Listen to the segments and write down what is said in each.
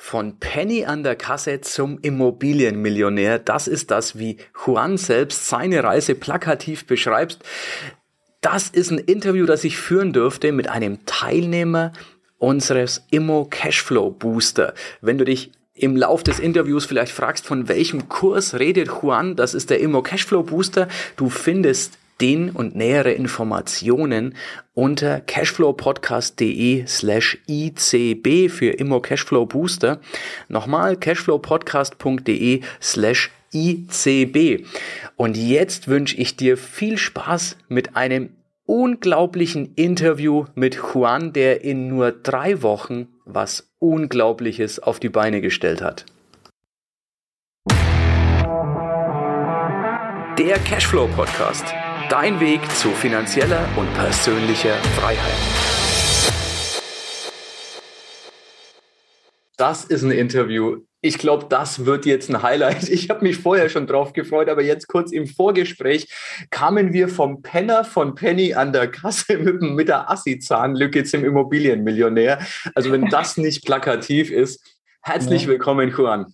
Von Penny an der Kasse zum Immobilienmillionär. Das ist das, wie Juan selbst seine Reise plakativ beschreibt. Das ist ein Interview, das ich führen durfte mit einem Teilnehmer unseres Immo Cashflow Booster. Wenn du dich im Lauf des Interviews vielleicht fragst, von welchem Kurs redet Juan, das ist der Immo Cashflow Booster. Du findest den und nähere Informationen unter cashflowpodcast.de slash ICB für Immo Cashflow Booster. Nochmal cashflowpodcast.de slash ICB. Und jetzt wünsche ich dir viel Spaß mit einem unglaublichen Interview mit Juan, der in nur drei Wochen was Unglaubliches auf die Beine gestellt hat. Der Cashflow Podcast Dein Weg zu finanzieller und persönlicher Freiheit. Das ist ein Interview. Ich glaube, das wird jetzt ein Highlight. Ich habe mich vorher schon drauf gefreut, aber jetzt kurz im Vorgespräch kamen wir vom Penner von Penny an der Kasse mit, mit der Assi-Zahnlücke zum Immobilienmillionär. Also wenn das nicht plakativ ist, herzlich ja. willkommen, Juan.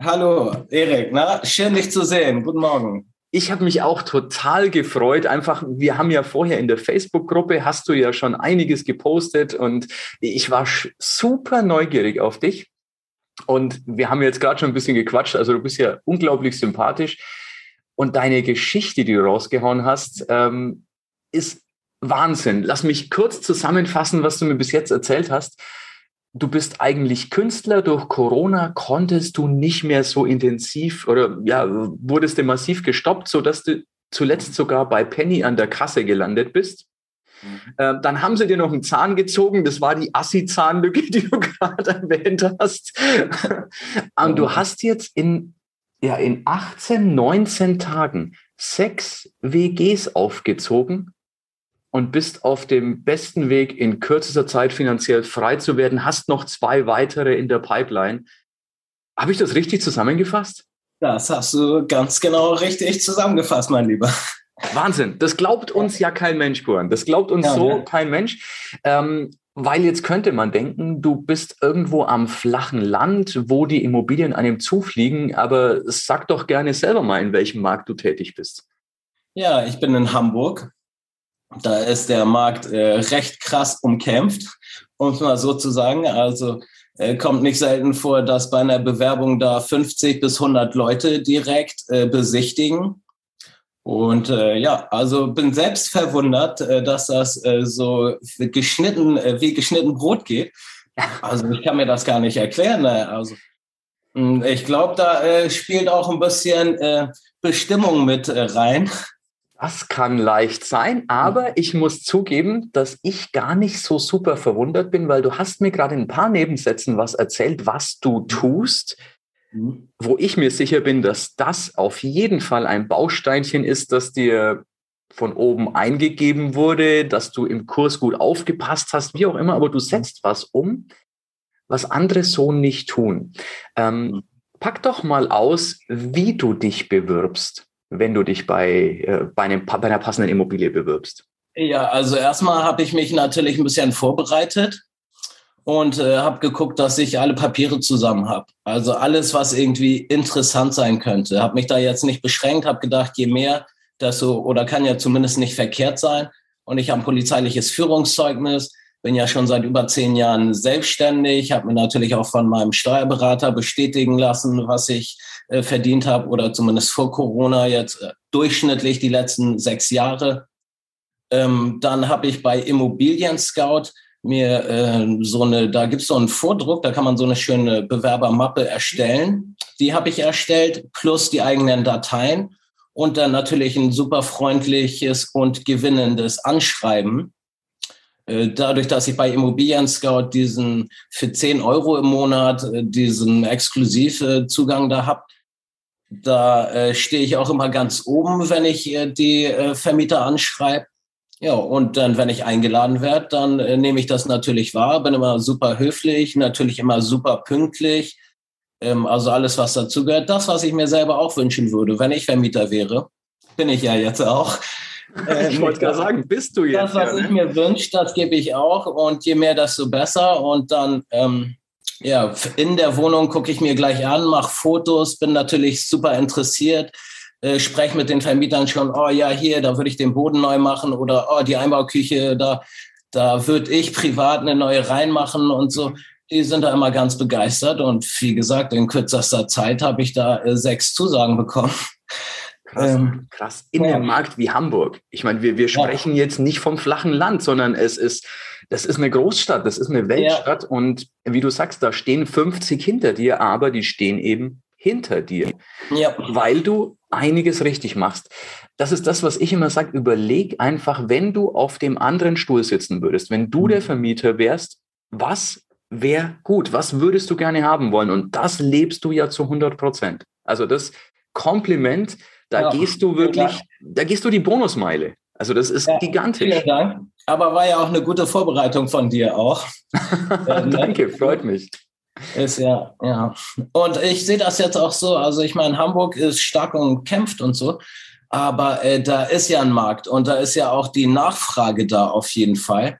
Hallo, Erik. Na, schön, dich zu sehen. Guten Morgen ich habe mich auch total gefreut. Einfach, wir haben ja vorher in der Facebook-Gruppe, hast du ja schon einiges gepostet und ich war super neugierig auf dich. Und wir haben jetzt gerade schon ein bisschen gequatscht. Also du bist ja unglaublich sympathisch. Und deine Geschichte, die du rausgehauen hast, ähm, ist Wahnsinn. Lass mich kurz zusammenfassen, was du mir bis jetzt erzählt hast du bist eigentlich Künstler, durch Corona konntest du nicht mehr so intensiv oder ja, wurdest du massiv gestoppt, sodass du zuletzt sogar bei Penny an der Kasse gelandet bist. Mhm. Äh, dann haben sie dir noch einen Zahn gezogen, das war die Assi-Zahnlücke, die du gerade erwähnt hast. Und du hast jetzt in, ja, in 18, 19 Tagen sechs WGs aufgezogen und bist auf dem besten Weg, in kürzester Zeit finanziell frei zu werden, hast noch zwei weitere in der Pipeline. Habe ich das richtig zusammengefasst? Das hast du ganz genau richtig zusammengefasst, mein Lieber. Wahnsinn. Das glaubt uns ja kein Mensch, Buran. Das glaubt uns ja, so ja. kein Mensch. Ähm, weil jetzt könnte man denken, du bist irgendwo am flachen Land, wo die Immobilien einem zufliegen, aber sag doch gerne selber mal, in welchem Markt du tätig bist. Ja, ich bin in Hamburg da ist der Markt äh, recht krass umkämpft, um es mal so zu sagen. Also äh, kommt nicht selten vor, dass bei einer Bewerbung da 50 bis 100 Leute direkt äh, besichtigen. Und äh, ja, also bin selbst verwundert, äh, dass das äh, so geschnitten, äh, wie geschnitten Brot geht. Also ich kann mir das gar nicht erklären. Ne? Also hm, ich glaube, da äh, spielt auch ein bisschen äh, Bestimmung mit äh, rein. Das kann leicht sein, aber ich muss zugeben, dass ich gar nicht so super verwundert bin, weil du hast mir gerade in ein paar Nebensätzen was erzählt, was du tust, mhm. wo ich mir sicher bin, dass das auf jeden Fall ein Bausteinchen ist, das dir von oben eingegeben wurde, dass du im Kurs gut aufgepasst hast, wie auch immer, aber du setzt was um, was andere so nicht tun. Ähm, mhm. pack doch mal aus, wie du dich bewirbst wenn du dich bei, äh, bei, einem, bei einer passenden Immobilie bewirbst? Ja, also erstmal habe ich mich natürlich ein bisschen vorbereitet und äh, habe geguckt, dass ich alle Papiere zusammen habe. Also alles, was irgendwie interessant sein könnte. Habe mich da jetzt nicht beschränkt, habe gedacht, je mehr, desto, oder kann ja zumindest nicht verkehrt sein. Und ich habe ein polizeiliches Führungszeugnis, bin ja schon seit über zehn Jahren selbstständig, habe mir natürlich auch von meinem Steuerberater bestätigen lassen, was ich äh, verdient habe oder zumindest vor Corona jetzt äh, durchschnittlich die letzten sechs Jahre. Ähm, dann habe ich bei Immobilien Scout mir äh, so eine, da gibt es so einen Vordruck, da kann man so eine schöne Bewerbermappe erstellen. Die habe ich erstellt, plus die eigenen Dateien und dann natürlich ein super freundliches und gewinnendes Anschreiben. Äh, dadurch, dass ich bei Immobilien Scout diesen für 10 Euro im Monat äh, diesen exklusive Zugang da habe, da äh, stehe ich auch immer ganz oben, wenn ich äh, die äh, Vermieter anschreibe. Ja, und dann, wenn ich eingeladen werde, dann äh, nehme ich das natürlich wahr, bin immer super höflich, natürlich immer super pünktlich. Ähm, also alles, was dazugehört. Das, was ich mir selber auch wünschen würde, wenn ich Vermieter wäre, bin ich ja jetzt auch ich wollte gerade sagen, bist du jetzt. Das, was ja, ne? ich mir wünsche, das gebe ich auch. Und je mehr, desto besser. Und dann, ähm, ja, in der Wohnung gucke ich mir gleich an, mache Fotos, bin natürlich super interessiert, äh, spreche mit den Vermietern schon, oh ja, hier, da würde ich den Boden neu machen oder oh, die Einbauküche, da, da würde ich privat eine neue reinmachen und so. Die sind da immer ganz begeistert und wie gesagt, in kürzester Zeit habe ich da äh, sechs Zusagen bekommen. Krass, ähm, krass. In einem Markt wie Hamburg. Ich meine, wir, wir sprechen ja. jetzt nicht vom flachen Land, sondern es ist, das ist eine Großstadt, das ist eine Weltstadt. Ja. Und wie du sagst, da stehen 50 hinter dir, aber die stehen eben hinter dir, ja. weil du einiges richtig machst. Das ist das, was ich immer sage. Überleg einfach, wenn du auf dem anderen Stuhl sitzen würdest, wenn du mhm. der Vermieter wärst, was wäre gut? Was würdest du gerne haben wollen? Und das lebst du ja zu 100 Prozent. Also das Kompliment da ja, gehst du wirklich, da gehst du die Bonusmeile. Also das ist ja, gigantisch. Vielen Dank. Aber war ja auch eine gute Vorbereitung von dir auch. Äh, ne? Danke, freut mich. Ist ja, ja. Und ich sehe das jetzt auch so. Also ich meine, Hamburg ist stark und kämpft und so. Aber äh, da ist ja ein Markt und da ist ja auch die Nachfrage da auf jeden Fall.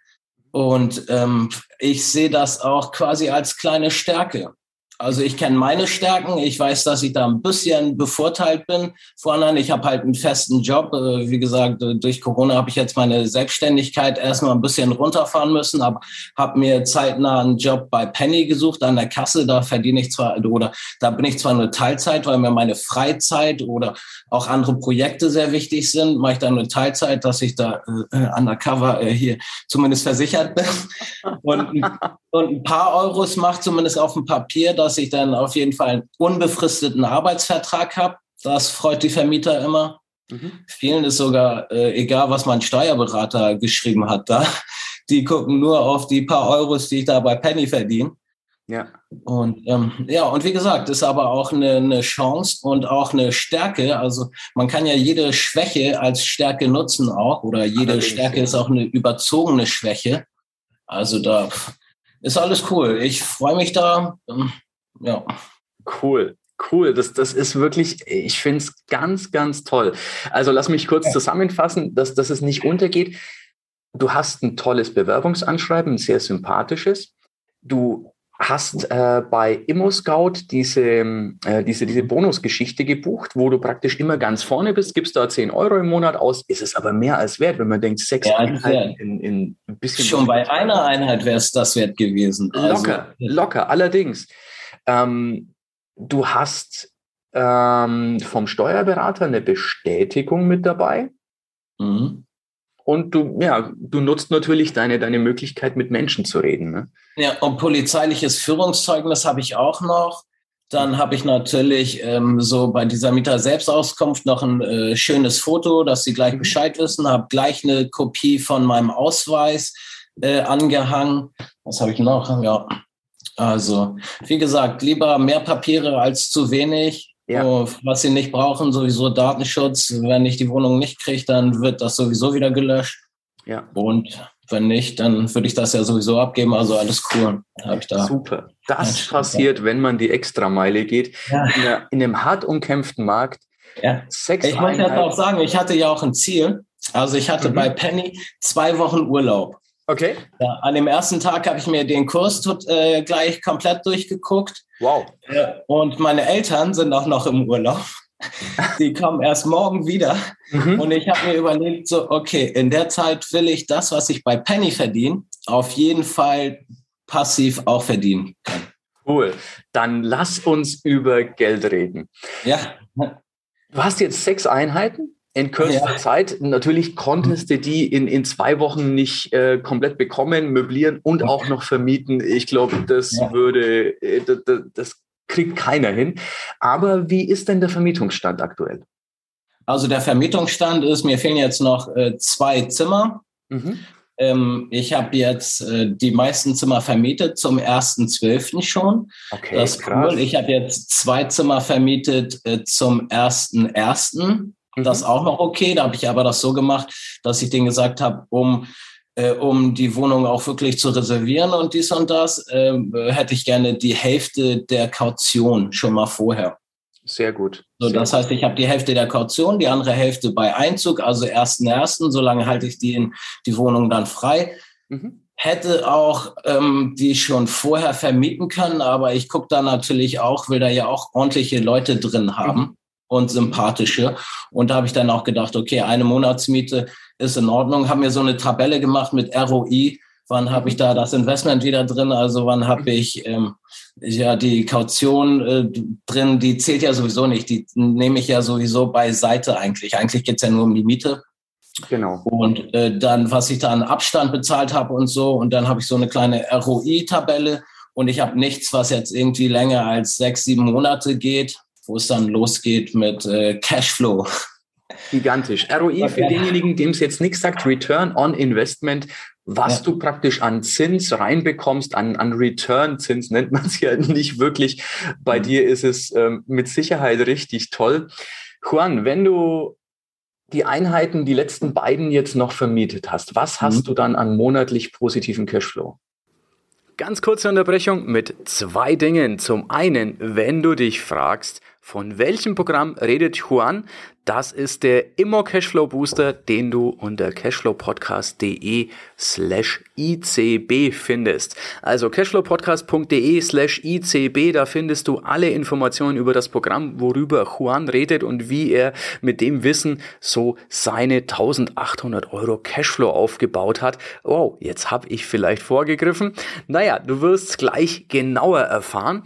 Und ähm, ich sehe das auch quasi als kleine Stärke. Also ich kenne meine Stärken. Ich weiß, dass ich da ein bisschen bevorteilt bin vor anderen. Ich habe halt einen festen Job. Äh, wie gesagt, äh, durch Corona habe ich jetzt meine Selbstständigkeit erstmal ein bisschen runterfahren müssen, aber habe mir zeitnah einen Job bei Penny gesucht an der Kasse. Da verdiene ich zwar oder da bin ich zwar nur Teilzeit, weil mir meine Freizeit oder auch andere Projekte sehr wichtig sind. Mache ich dann nur Teilzeit, dass ich da äh, undercover äh, hier zumindest versichert bin und, und ein paar Euros macht zumindest auf dem Papier, dass ich dann auf jeden Fall einen unbefristeten Arbeitsvertrag habe. Das freut die Vermieter immer. Mhm. Vielen ist sogar äh, egal, was mein Steuerberater geschrieben hat da. Die gucken nur auf die paar Euros, die ich da bei Penny verdiene. Ja. Und ähm, ja, und wie gesagt, ist aber auch eine, eine Chance und auch eine Stärke. Also man kann ja jede Schwäche als Stärke nutzen auch, oder jede Allerdings, Stärke ja. ist auch eine überzogene Schwäche. Also da ist alles cool. Ich freue mich da. Ja. Cool. Cool, das, das ist wirklich, ich finde es ganz, ganz toll. Also lass mich kurz zusammenfassen, dass, dass es nicht untergeht. Du hast ein tolles Bewerbungsanschreiben, ein sehr sympathisches. Du hast äh, bei ImmoScout diese, äh, diese, diese Bonusgeschichte gebucht, wo du praktisch immer ganz vorne bist, gibst da 10 Euro im Monat aus, ist es aber mehr als wert, wenn man denkt, sechs ja, Einheiten in, in ein bisschen. Schon bei einer Einheit wäre es das wert gewesen. Also, locker, locker, allerdings. Ähm, du hast ähm, vom Steuerberater eine Bestätigung mit dabei. Mhm. Und du, ja, du nutzt natürlich deine, deine Möglichkeit, mit Menschen zu reden. Ne? Ja, und polizeiliches Führungszeugnis habe ich auch noch. Dann habe ich natürlich ähm, so bei dieser Mieter-Selbstauskunft noch ein äh, schönes Foto, dass sie gleich mhm. Bescheid wissen. Habe gleich eine Kopie von meinem Ausweis äh, angehangen. Was habe ich noch? Ja, also, wie gesagt, lieber mehr Papiere als zu wenig. Ja. Was sie nicht brauchen, sowieso Datenschutz. Wenn ich die Wohnung nicht kriege, dann wird das sowieso wieder gelöscht. Ja. Und wenn nicht, dann würde ich das ja sowieso abgeben. Also alles cool. ich da Super. Das passiert, wenn man die Extrameile geht. Ja. In, einer, in, einem hart umkämpften Markt. Ja. Sechs ich muss jetzt auch sagen, ich hatte ja auch ein Ziel. Also ich hatte mhm. bei Penny zwei Wochen Urlaub. Okay. Ja, an dem ersten Tag habe ich mir den Kurs tot, äh, gleich komplett durchgeguckt. Wow. Äh, und meine Eltern sind auch noch im Urlaub. Die kommen erst morgen wieder. Mhm. Und ich habe mir überlegt, so, okay, in der Zeit will ich das, was ich bei Penny verdiene, auf jeden Fall passiv auch verdienen können. Cool. Dann lass uns über Geld reden. Ja. Du hast jetzt sechs Einheiten in kürzester ja. Zeit. Natürlich konntest du die in, in zwei Wochen nicht äh, komplett bekommen, möblieren und auch noch vermieten. Ich glaube, das ja. würde, äh, das, das kriegt keiner hin. Aber wie ist denn der Vermietungsstand aktuell? Also der Vermietungsstand ist, mir fehlen jetzt noch äh, zwei Zimmer. Mhm. Ähm, ich habe jetzt äh, die meisten Zimmer vermietet zum 1.12. schon. Okay, das ist krass. cool. Ich habe jetzt zwei Zimmer vermietet äh, zum 1.1. Mhm. Das auch noch okay. Da habe ich aber das so gemacht, dass ich denen gesagt habe, um äh, um die Wohnung auch wirklich zu reservieren und dies und das, äh, hätte ich gerne die Hälfte der Kaution schon mal vorher. Sehr gut. So, Sehr das gut. heißt, ich habe die Hälfte der Kaution, die andere Hälfte bei Einzug, also ersten ersten. Solange halte ich die in die Wohnung dann frei. Mhm. hätte auch ähm, die schon vorher vermieten können, aber ich gucke da natürlich auch, will da ja auch ordentliche Leute drin haben mhm. Und sympathische. Und da habe ich dann auch gedacht, okay, eine Monatsmiete ist in Ordnung. Haben mir so eine Tabelle gemacht mit ROI. Wann habe ich da das Investment wieder drin? Also wann habe ich ähm, ja die Kaution äh, drin? Die zählt ja sowieso nicht. Die nehme ich ja sowieso beiseite eigentlich. Eigentlich geht's ja nur um die Miete. Genau. Und äh, dann, was ich da an Abstand bezahlt habe und so. Und dann habe ich so eine kleine ROI-Tabelle. Und ich habe nichts, was jetzt irgendwie länger als sechs, sieben Monate geht, wo es dann losgeht mit äh, Cashflow. Gigantisch. ROI okay. für denjenigen, dem es jetzt nichts sagt, Return on Investment, was ja. du praktisch an Zins reinbekommst, an, an Return-Zins nennt man es ja nicht wirklich. Bei mhm. dir ist es ähm, mit Sicherheit richtig toll. Juan, wenn du die Einheiten, die letzten beiden jetzt noch vermietet hast, was hast mhm. du dann an monatlich positiven Cashflow? Ganz kurze Unterbrechung mit zwei Dingen. Zum einen, wenn du dich fragst, von welchem Programm redet Juan? Das ist der Immo Cashflow Booster, den du unter cashflowpodcast.de slash ICB findest. Also cashflowpodcast.de slash ICB, da findest du alle Informationen über das Programm, worüber Juan redet und wie er mit dem Wissen so seine 1800 Euro Cashflow aufgebaut hat. Wow, jetzt habe ich vielleicht vorgegriffen. Naja, du wirst gleich genauer erfahren.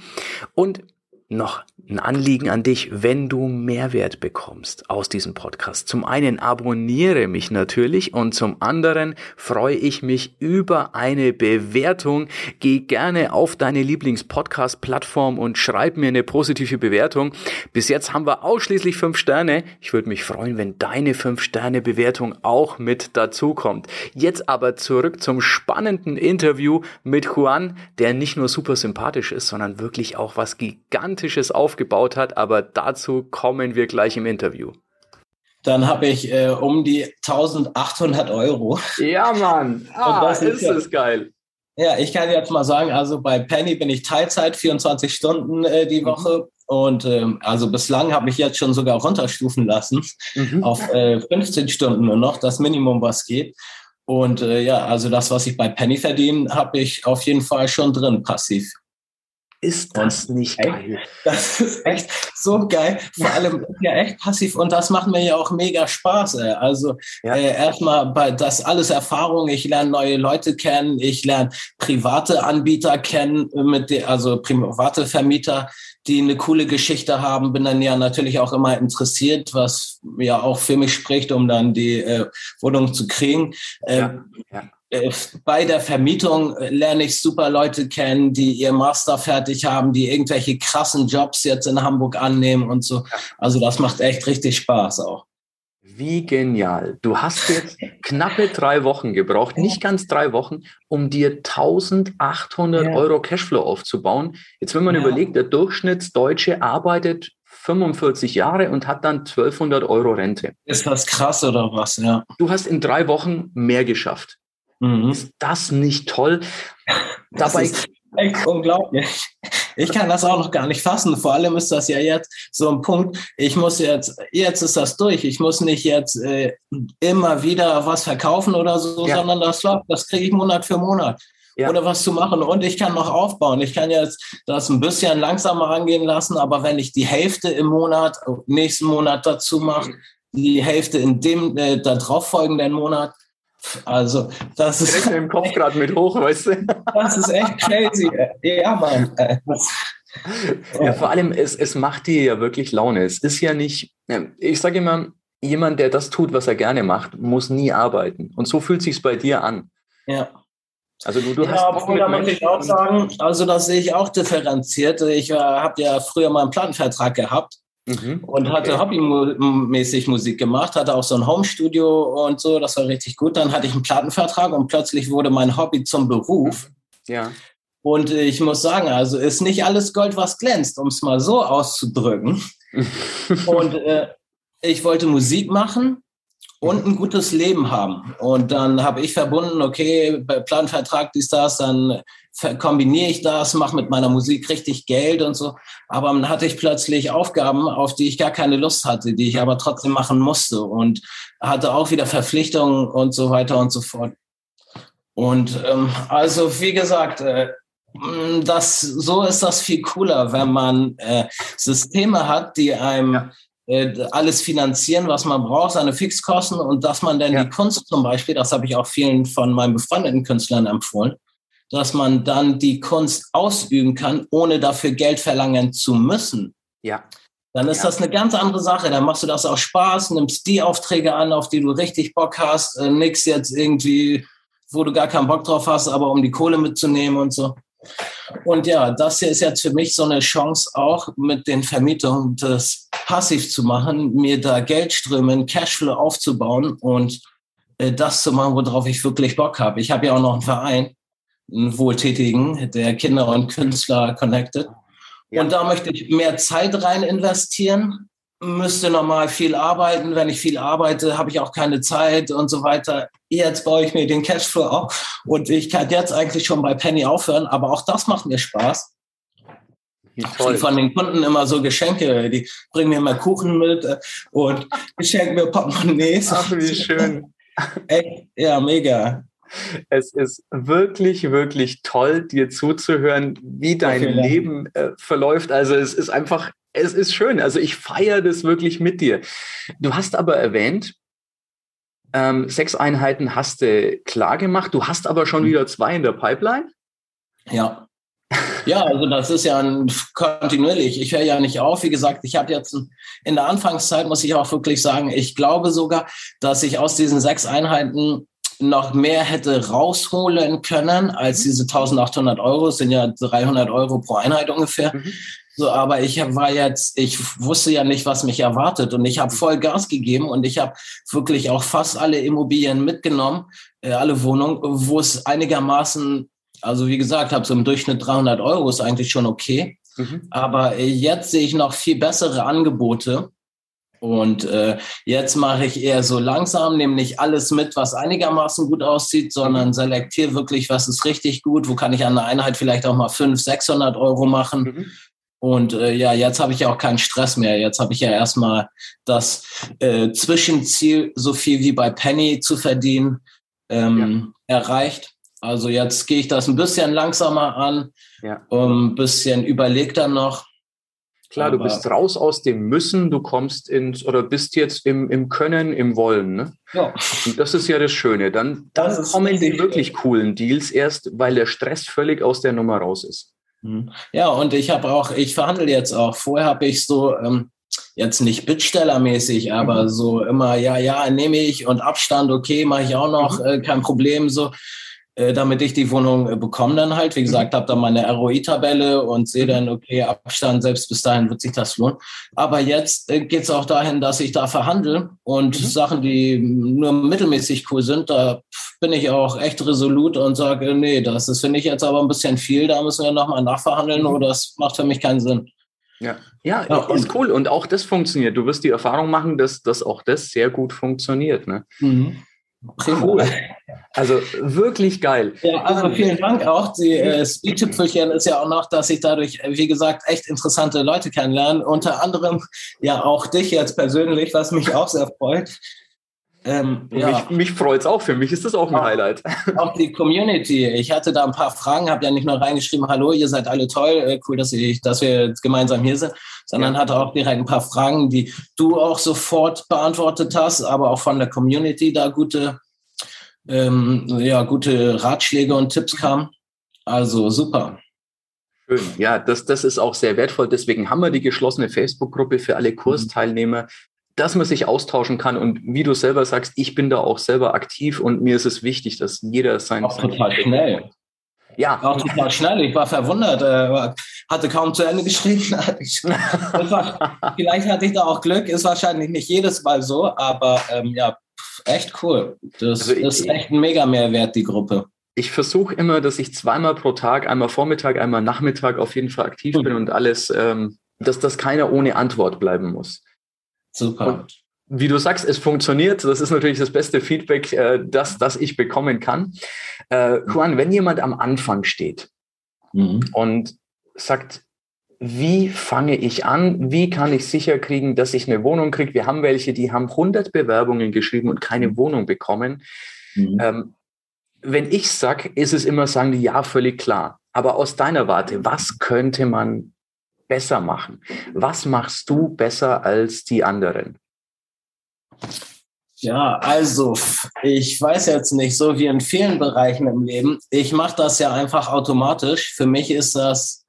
Und noch ein Anliegen an dich, wenn du Mehrwert bekommst aus diesem Podcast. Zum einen abonniere mich natürlich und zum anderen freue ich mich über eine Bewertung. Geh gerne auf deine Lieblings-Podcast-Plattform und schreib mir eine positive Bewertung. Bis jetzt haben wir ausschließlich fünf Sterne. Ich würde mich freuen, wenn deine fünf Sterne Bewertung auch mit dazu kommt. Jetzt aber zurück zum spannenden Interview mit Juan, der nicht nur super sympathisch ist, sondern wirklich auch was gigantisches auf aufgebaut hat, aber dazu kommen wir gleich im Interview. Dann habe ich äh, um die 1800 Euro. Ja, Mann. Ah, Und das ist, ist es geil. Ja, ich kann jetzt mal sagen, also bei Penny bin ich Teilzeit, 24 Stunden äh, die mhm. Woche. Mhm. Und ähm, also bislang habe ich jetzt schon sogar runterstufen lassen mhm. auf äh, 15 Stunden nur noch, das Minimum, was geht. Und äh, ja, also das, was ich bei Penny verdiene, habe ich auf jeden Fall schon drin, passiv. Ist das und nicht geil? Das ist echt so geil. Vor allem ja echt passiv und das macht mir ja auch mega Spaß. Ey. Also ja. äh, erstmal bei das alles Erfahrung. Ich lerne neue Leute kennen. Ich lerne private Anbieter kennen, mit der, also private Vermieter, die eine coole Geschichte haben. Bin dann ja natürlich auch immer interessiert, was ja auch für mich spricht, um dann die äh, Wohnung zu kriegen. Äh, ja. Ja äh, bei der Vermietung äh, lerne ich super Leute kennen, die ihr Master fertig haben, die irgendwelche krassen Jobs jetzt in Hamburg annehmen und so. Also das macht echt richtig Spaß auch. Wie genial. Du hast jetzt knappe drei Wochen gebraucht, nicht ganz drei Wochen, um dir 1800 ja. Euro Cashflow aufzubauen. Jetzt, wenn man ja. überlegt, der Durchschnittsdeutsche arbeitet 45 Jahre und hat dann 1200 Euro Rente. Ist das krass oder was? Ja. Du hast in drei Wochen mehr geschafft. Mhm. Ist das nicht toll? Das Dabei ist echt unglaublich. Ich kann das auch noch gar nicht fassen. Vor allem ist das ja jetzt so ein Punkt. Ich muss jetzt, jetzt ist das durch. Ich muss nicht jetzt äh, immer wieder was verkaufen oder so, ja. sondern das läuft. Das kriege ich Monat für Monat. Ja. Oder was zu machen. Und ich kann noch aufbauen. Ich kann jetzt das ein bisschen langsamer angehen lassen, aber wenn ich die Hälfte im Monat, nächsten Monat dazu mache, die Hälfte in dem äh, darauffolgenden Monat, also, das ist. Ich im Kopf gerade mit hoch, weißt du? Das ist echt crazy. Ja, Mann. Ja, vor allem, es, es macht dir ja wirklich Laune. Es ist ja nicht, ich sage immer, jemand, der das tut, was er gerne macht, muss nie arbeiten. Und so fühlt sich bei dir an. Ja. Also du, du ja, hast obwohl, da muss ich auch sagen, also das sehe ich auch differenziert. Ich äh, habe ja früher mal einen Plattenvertrag gehabt Mhm. Und hatte hobbymäßig Musik gemacht, hatte auch so ein Homestudio und so, das war richtig gut. Dann hatte ich einen Plattenvertrag und plötzlich wurde mein Hobby zum Beruf. Ja. Und ich muss sagen, also ist nicht alles Gold, was glänzt, um es mal so auszudrücken. und äh, ich wollte Musik machen und ein gutes Leben haben. Und dann habe ich verbunden, okay, Planvertrag, dies, das, dann kombiniere ich das, mache mit meiner Musik richtig Geld und so. Aber dann hatte ich plötzlich Aufgaben, auf die ich gar keine Lust hatte, die ich aber trotzdem machen musste und hatte auch wieder Verpflichtungen und so weiter und so fort. Und ähm, also wie gesagt, äh, das, so ist das viel cooler, wenn man äh, Systeme hat, die einem ja. Äh, alles finanzieren, was man braucht, seine Fixkosten und dass man dann ja. die Kunst zum Beispiel, das habe ich auch vielen von meinen befreundeten Künstlern empfohlen, dass man dann die Kunst ausüben kann, ohne dafür Geld verlangen zu müssen. Ja. Dann ist ja. das eine ganz andere Sache. Dann machst du das auch Spaß, nimmst die Aufträge an, auf die du richtig Bock hast, äh, nix jetzt irgendwie, wo du gar keinen Bock drauf hast, aber um die Kohle mitzunehmen und so. Und ja, das hier ist jetzt für mich so eine Chance auch mit den Vermietungen das passiv zu machen, mir da Geldströme, Cashflow aufzubauen und äh, das zu machen, worauf ich wirklich Bock habe. Ich habe ja auch noch einen Verein, einen Wohltätigen, der Kinder und Künstler connected. Ja. Und da möchte ich mehr Zeit rein investieren, müsste normal viel arbeiten. Wenn ich viel arbeite, habe ich auch keine Zeit und so weiter. Jetzt baue ich mir den Cashflow auf und ich kann jetzt eigentlich schon bei Penny aufhören, aber auch das macht mir Spaß. Ich kriege von den Kunden immer so Geschenke, die bringen mir immer Kuchen mit äh, und schenken mir Portemonnaies. Ach, wie schön. Echt, ja, mega. Es ist wirklich, wirklich toll, dir zuzuhören, wie dein Leben äh, verläuft. Also es ist einfach, es ist schön. Also ich feiere das wirklich mit dir. Du hast aber erwähnt, ähm, sechs Einheiten hast du klar gemacht. Du hast aber schon mhm. wieder zwei in der Pipeline. Ja. Ja, also das ist ja ein, kontinuierlich. Ich höre ja nicht auf. Wie gesagt, ich habe jetzt in der Anfangszeit, muss ich auch wirklich sagen, ich glaube sogar, dass ich aus diesen sechs Einheiten noch mehr hätte rausholen können als mhm. diese 1800 Euro, das sind ja 300 Euro pro Einheit ungefähr. Mhm. So, aber ich war jetzt, ich wusste ja nicht, was mich erwartet und ich habe mhm. voll Gas gegeben und ich habe wirklich auch fast alle Immobilien mitgenommen, äh, alle Wohnungen, wo es einigermaßen, also wie gesagt, habe so im Durchschnitt 300 Euro ist eigentlich schon okay. Mhm. Aber jetzt sehe ich noch viel bessere Angebote und äh, jetzt mache ich eher so langsam, nehme nicht alles mit, was einigermaßen gut aussieht, sondern selektiere wirklich, was ist richtig gut, wo kann ich an der Einheit vielleicht auch mal 500, 600 Euro machen. Mhm. Und äh, ja, jetzt habe ich ja auch keinen Stress mehr. Jetzt habe ich ja erstmal das äh, Zwischenziel, so viel wie bei Penny zu verdienen, ähm, ja. erreicht. Also jetzt gehe ich das ein bisschen langsamer an, ja. um, ein bisschen überlegter noch. Klar, du bist raus aus dem Müssen, du kommst ins oder bist jetzt im, im Können, im Wollen. Ne? Ja. Und das ist ja das Schöne. Dann, dann kommen die wirklich coolen Deals erst, weil der Stress völlig aus der Nummer raus ist. Mhm. Ja, und ich habe auch, ich verhandle jetzt auch. Vorher habe ich so, ähm, jetzt nicht Bittstellermäßig, aber mhm. so immer, ja, ja, nehme ich und Abstand, okay, mache ich auch noch, mhm. äh, kein Problem so. Äh, damit ich die Wohnung äh, bekomme dann halt. Wie mhm. gesagt, habe dann meine ROI-Tabelle und sehe dann, okay, Abstand, selbst bis dahin wird sich das lohnen. Aber jetzt äh, geht es auch dahin, dass ich da verhandle und mhm. Sachen, die nur mittelmäßig cool sind, da bin ich auch echt resolut und sage, nee, das ist, finde ich jetzt aber ein bisschen viel, da müssen wir nochmal nachverhandeln mhm. oder das macht für mich keinen Sinn. Ja. ja, ja, ist cool. Und auch das funktioniert. Du wirst die Erfahrung machen, dass, dass auch das sehr gut funktioniert. Ne? Mhm. Cool. Also wirklich geil. Ja, also vielen Dank auch. Die äh, Speed-Tüpfelchen ist ja auch noch, dass ich dadurch, wie gesagt, echt interessante Leute kennenlerne. Unter anderem ja auch dich jetzt persönlich, was mich auch sehr freut. Ähm, ja. Mich, mich freut es auch. Für mich ist das auch ein auch, Highlight. Auch die Community. Ich hatte da ein paar Fragen, habe ja nicht nur reingeschrieben, hallo, ihr seid alle toll, äh, cool, dass, ich, dass wir gemeinsam hier sind, sondern ja. hatte auch direkt ein paar Fragen, die du auch sofort beantwortet hast, aber auch von der Community da gute, ähm, ja, gute Ratschläge und Tipps kamen. Also super. Schön. Ja, das, das ist auch sehr wertvoll. Deswegen haben wir die geschlossene Facebook-Gruppe für alle Kursteilnehmer dass man sich austauschen kann. Und wie du selber sagst, ich bin da auch selber aktiv und mir ist es wichtig, dass jeder sein. Auch total schnell. Ja. Auch total schnell. Ich war verwundert. Hatte kaum zu Ende geschrieben. war, vielleicht hatte ich da auch Glück. Ist wahrscheinlich nicht jedes Mal so, aber ähm, ja, echt cool. Das, also ich, ist echt ein mega Mehrwert, die Gruppe. Ich versuche immer, dass ich zweimal pro Tag, einmal Vormittag, einmal Nachmittag auf jeden Fall aktiv mhm. bin und alles, ähm, dass das keiner ohne Antwort bleiben muss. Super. Und wie du sagst, es funktioniert. Das ist natürlich das beste Feedback, äh, das, das ich bekommen kann. Äh, Juan, wenn jemand am Anfang steht mhm. und sagt, wie fange ich an? Wie kann ich sicher kriegen, dass ich eine Wohnung kriege? Wir haben welche, die haben 100 Bewerbungen geschrieben und keine mhm. Wohnung bekommen. Mhm. Ähm, wenn ich sage, ist es immer, sagen die, ja, völlig klar. Aber aus deiner Warte, was könnte man besser machen? Was machst du besser als die anderen? Ja, also ich weiß jetzt nicht, so wie in vielen Bereichen im Leben. Ich mache das ja einfach automatisch. Für mich ist das,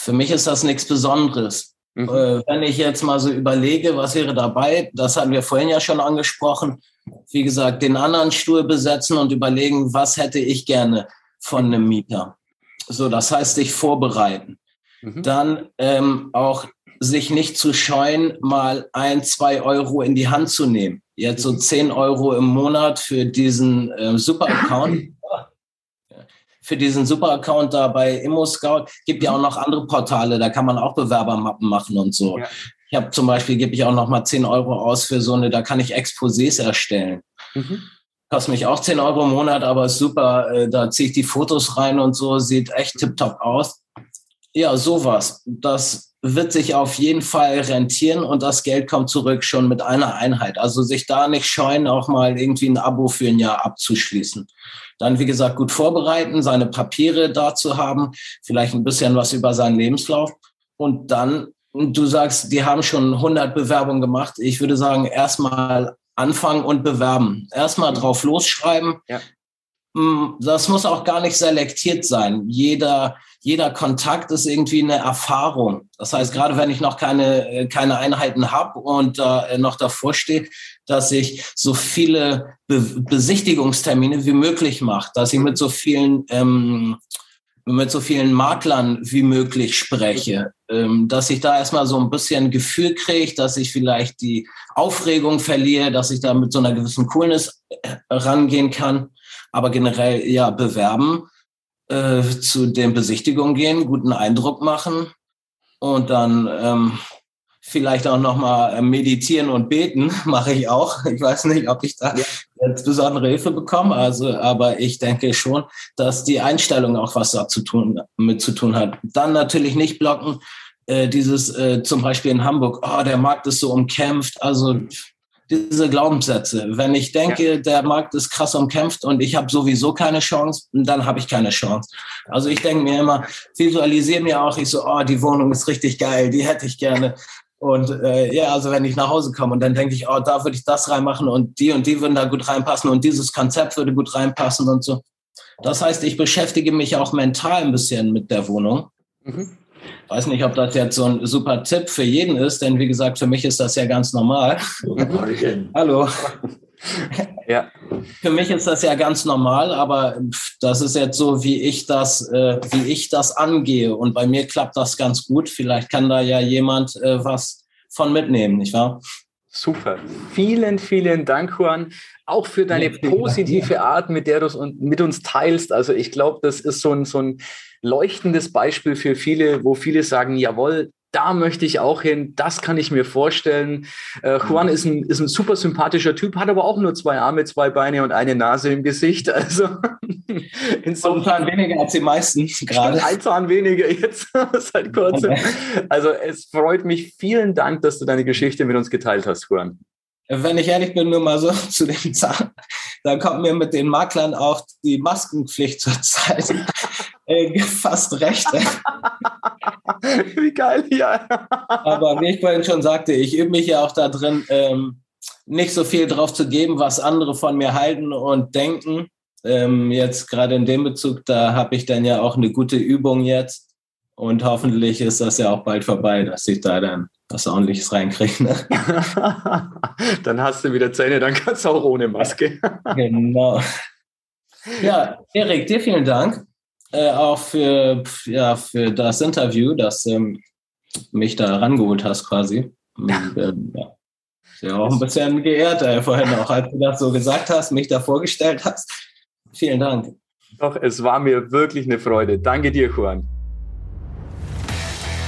für mich ist das nichts Besonderes. Mhm. Äh, wenn ich jetzt mal so überlege, was wäre dabei, das hatten wir vorhin ja schon angesprochen. Wie gesagt, den anderen Stuhl besetzen und überlegen, was hätte ich gerne von einem Mieter. So, das heißt, sich vorbereiten. Mhm. Dann ähm, auch sich nicht zu scheuen, mal ein, zwei Euro in die Hand zu nehmen. Jetzt so zehn Euro im Monat für diesen äh, Super-Account. für diesen Super-Account da bei ImmoScout. Gibt ja auch noch andere Portale, da kann man auch Bewerbermappen machen und so. Ja. Ich habe zum Beispiel, gebe ich auch noch mal 10 Euro aus für so eine, da kann ich Exposés erstellen. Mhm. Kostet mich auch 10 Euro im Monat, aber ist super. Äh, da ziehe ich die Fotos rein und so, sieht echt tipptopp aus. Ja, sowas. Das wird sich auf jeden Fall rentieren und das Geld kommt zurück schon mit einer Einheit. Also sich da nicht scheuen, auch mal irgendwie ein Abo für ein Jahr abzuschließen. Dann, wie gesagt, gut vorbereiten, seine Papiere dazu haben, vielleicht ein bisschen was über seinen Lebenslauf und dann du sagst, die haben schon 100 Bewerbungen gemacht. Ich würde sagen, erstmal anfangen und bewerben. Erstmal drauf losschreiben. Ja. Mm, das muss auch gar nicht selektiert sein. Jeder, jeder Kontakt ist irgendwie eine Erfahrung. Das heißt, gerade wenn ich noch keine, äh, keine Einheiten habe und äh, noch davor stehe, dass ich so viele Be Besichtigungstermine wie möglich mache, dass ich mit so vielen ähm, mit so vielen Maklern wie möglich spreche, ähm, dass ich da erstmal so ein bisschen Gefühl kriege, dass ich vielleicht die Aufregung verliere, dass ich da mit so einer gewissen Coolness äh, rangehen kann. Aber generell ja bewerben, äh, zu den Besichtigungen gehen, guten Eindruck machen und dann ähm, vielleicht auch nochmal äh, meditieren und beten, mache ich auch. Ich weiß nicht, ob ich da jetzt besondere Hilfe bekomme, also, aber ich denke schon, dass die Einstellung auch was dazu tun, mit zu tun hat. Dann natürlich nicht blocken, äh, dieses äh, zum Beispiel in Hamburg, oh, der Markt ist so umkämpft, also diese Glaubenssätze. Wenn ich denke, ja. der Markt ist krass umkämpft und ich habe sowieso keine Chance, dann habe ich keine Chance. Also ich denke mir immer, visualisiere mir auch, ich so, oh, die Wohnung ist richtig geil, die hätte ich gerne. Und äh, ja, also wenn ich nach Hause komme und dann denke ich, oh, da würde ich das reinmachen und die und die würden da gut reinpassen und dieses Konzept würde gut reinpassen und so. Das heißt, ich beschäftige mich auch mental ein bisschen mit der Wohnung. Mhm. Weiß nicht, ob das jetzt so ein super Tipp für jeden ist, denn wie gesagt, für mich ist das ja ganz normal. Hallo. Ja. Für mich ist das ja ganz normal, aber das ist jetzt so, wie ich das, äh, wie ich das angehe. Und bei mir klappt das ganz gut. Vielleicht kann da ja jemand äh, was von mitnehmen, nicht wahr? Super. Vielen, vielen Dank, Juan, auch für deine positive Art, mit der du es mit uns teilst. Also ich glaube, das ist so ein, so ein leuchtendes Beispiel für viele, wo viele sagen, jawohl, da möchte ich auch hin, das kann ich mir vorstellen. Äh, Juan ist ein, ist ein super sympathischer Typ, hat aber auch nur zwei Arme, zwei Beine und eine Nase im Gesicht. Also insofern weniger als die meisten gerade. Ein Zahn weniger jetzt seit kurzem. Also es freut mich. Vielen Dank, dass du deine Geschichte mit uns geteilt hast, Juan. Wenn ich ehrlich bin, nur mal so zu dem Zahn, dann kommt mir mit den Maklern auch die Maskenpflicht zur Zeit äh, fast recht. Wie geil, ja. Aber wie ich vorhin schon sagte, ich übe mich ja auch da drin, ähm, nicht so viel drauf zu geben, was andere von mir halten und denken. Ähm, jetzt gerade in dem Bezug, da habe ich dann ja auch eine gute Übung jetzt. Und hoffentlich ist das ja auch bald vorbei, dass ich da dann was ordentliches reinkriege. Ne? dann hast du wieder Zähne, dann kannst du auch ohne Maske. genau. Ja, Erik, dir vielen Dank äh, auch für, ja, für das Interview, das ähm, mich da rangeholt hast quasi. Und, ähm, ja. ja, auch ein bisschen geehrt äh, vorhin auch, als du das so gesagt hast, mich da vorgestellt hast. Vielen Dank. Doch, es war mir wirklich eine Freude. Danke dir, Juan.